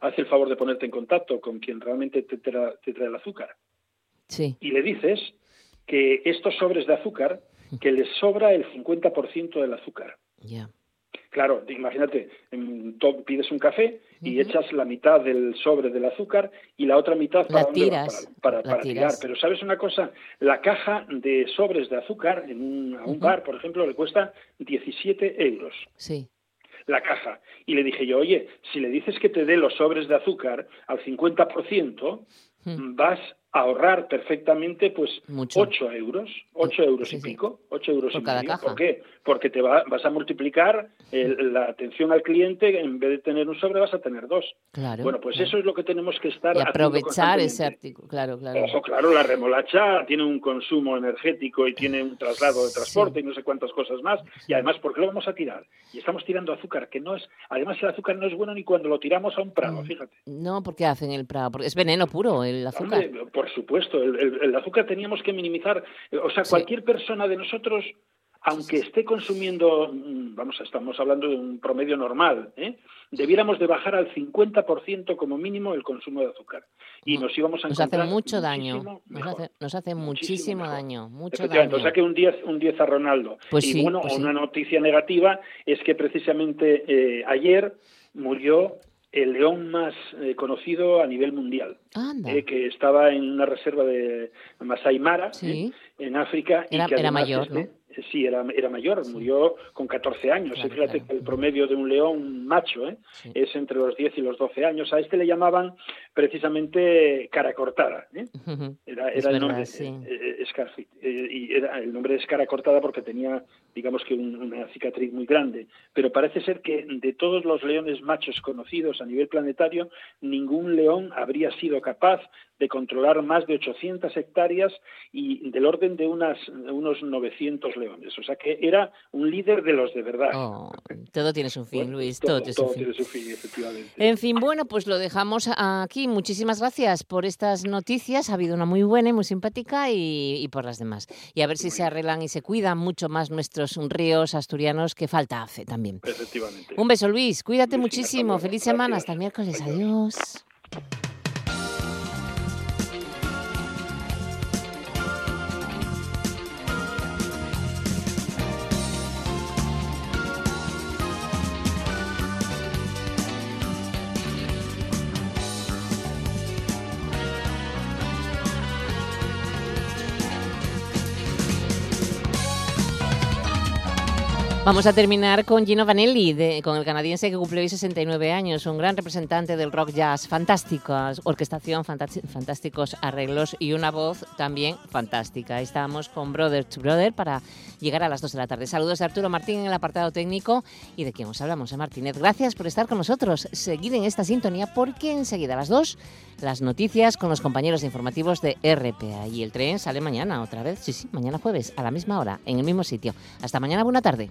haz el favor de ponerte en contacto con quien realmente te tra- te trae el azúcar. Sí. y le dices que estos sobres de azúcar, que les sobra el 50% del azúcar. Ya. Claro, imagínate, pides un café y echas la mitad del sobre del azúcar y la otra mitad para, La tiras, para, para- la para tirar. Pero sabes una cosa, la caja de sobres de azúcar en un, a un bar, por ejemplo, le cuesta 17 euros Sí. la caja. Y le dije yo, oye, si le dices que te dé los sobres de azúcar al 50%, Mm. vas ahorrar perfectamente pues Mucho. 8 euros, 8 euros Sí, y pico, 8 euros Por y cada medio. caja. ¿Por qué? Porque te va- vas a multiplicar el- la atención al cliente, en vez de tener un sobre vas a tener dos. Claro. bueno, pues claro. eso es lo que tenemos que estar Y aprovechar ese artículo. Claro, claro. Ojo, claro, la remolacha tiene un consumo energético y tiene un traslado de transporte y no sé cuántas cosas más. Y además, ¿por qué lo vamos a tirar? Y estamos tirando azúcar, que no es. Además, el azúcar no es bueno ni cuando lo tiramos a un prado, Mm. fíjate. No, porque hacen el Prado. Porque es veneno puro el azúcar. Hombre, por supuesto, el, el- el azúcar teníamos que minimizar. O sea, Sí. cualquier persona de nosotros, aunque esté consumiendo, mm, vamos, estamos hablando de un promedio normal, ¿eh? debiéramos de bajar al 50% como mínimo el consumo de azúcar. Y nos íbamos a Nos hace encontrar mucho daño. Nos hace, nos hace muchísimo daño. Mucho daño. o sea que un 10 un 10 a Ronaldo. Pues y sí, bueno, pues sí. una noticia negativa es que precisamente eh, ayer murió el león más eh, conocido a nivel mundial, eh, que estaba en una reserva de Masai Mara, Sí. en África. y Era- que era mayor, este- ¿no? Sí, era, era mayor, murió con 14 años. Claro, Y fíjate claro. que el promedio de un león macho ¿eh? Sí. es entre los 10 y los 12 años. A este le llamaban precisamente cara cortada. ¿eh? Era, el nombre, sí. eh, Scarfit, y era el nombre es cara cortada porque tenía, digamos que un- una cicatriz muy grande. Pero parece ser que de todos los leones machos conocidos a nivel planetario, ningún león habría sido capaz de controlar más de 800 hectáreas y del orden de unas, unos 900 leones. O sea que era un líder de los de verdad. Oh, todo tiene su fin, Bueno, Luis. todo, Todo, tiene su todo fin. tiene su fin, efectivamente. En fin, bueno, pues lo dejamos aquí. Muchísimas gracias por estas noticias. Ha habido una muy buena y muy simpática y, y por las demás. Y a ver si se arreglan y se cuidan mucho más nuestros ríos asturianos, que falta hace también. Efectivamente. Un beso, Luis. Cuídate Luis, muchísimo. Feliz semana. Gracias. Hasta el miércoles. Adiós. Adiós. Vamos a terminar con Gino Vanelli, de, con el canadiense que cumple hoy 69 años, un gran representante del rock jazz, fantástica orquestación, fantásticos arreglos y una voz también fantástica. Estamos con Brother to Brother para llegar a las 2 de la tarde. Saludos de Arturo Martín en el apartado técnico y de quien os hablamos, a Martínez. Gracias por estar con nosotros. Seguid en esta sintonía porque enseguida a las 2 las noticias con los compañeros informativos de RPA. Y el tren sale mañana otra vez, sí, sí, mañana jueves, a la misma hora, en el mismo sitio. Hasta mañana, buena tarde.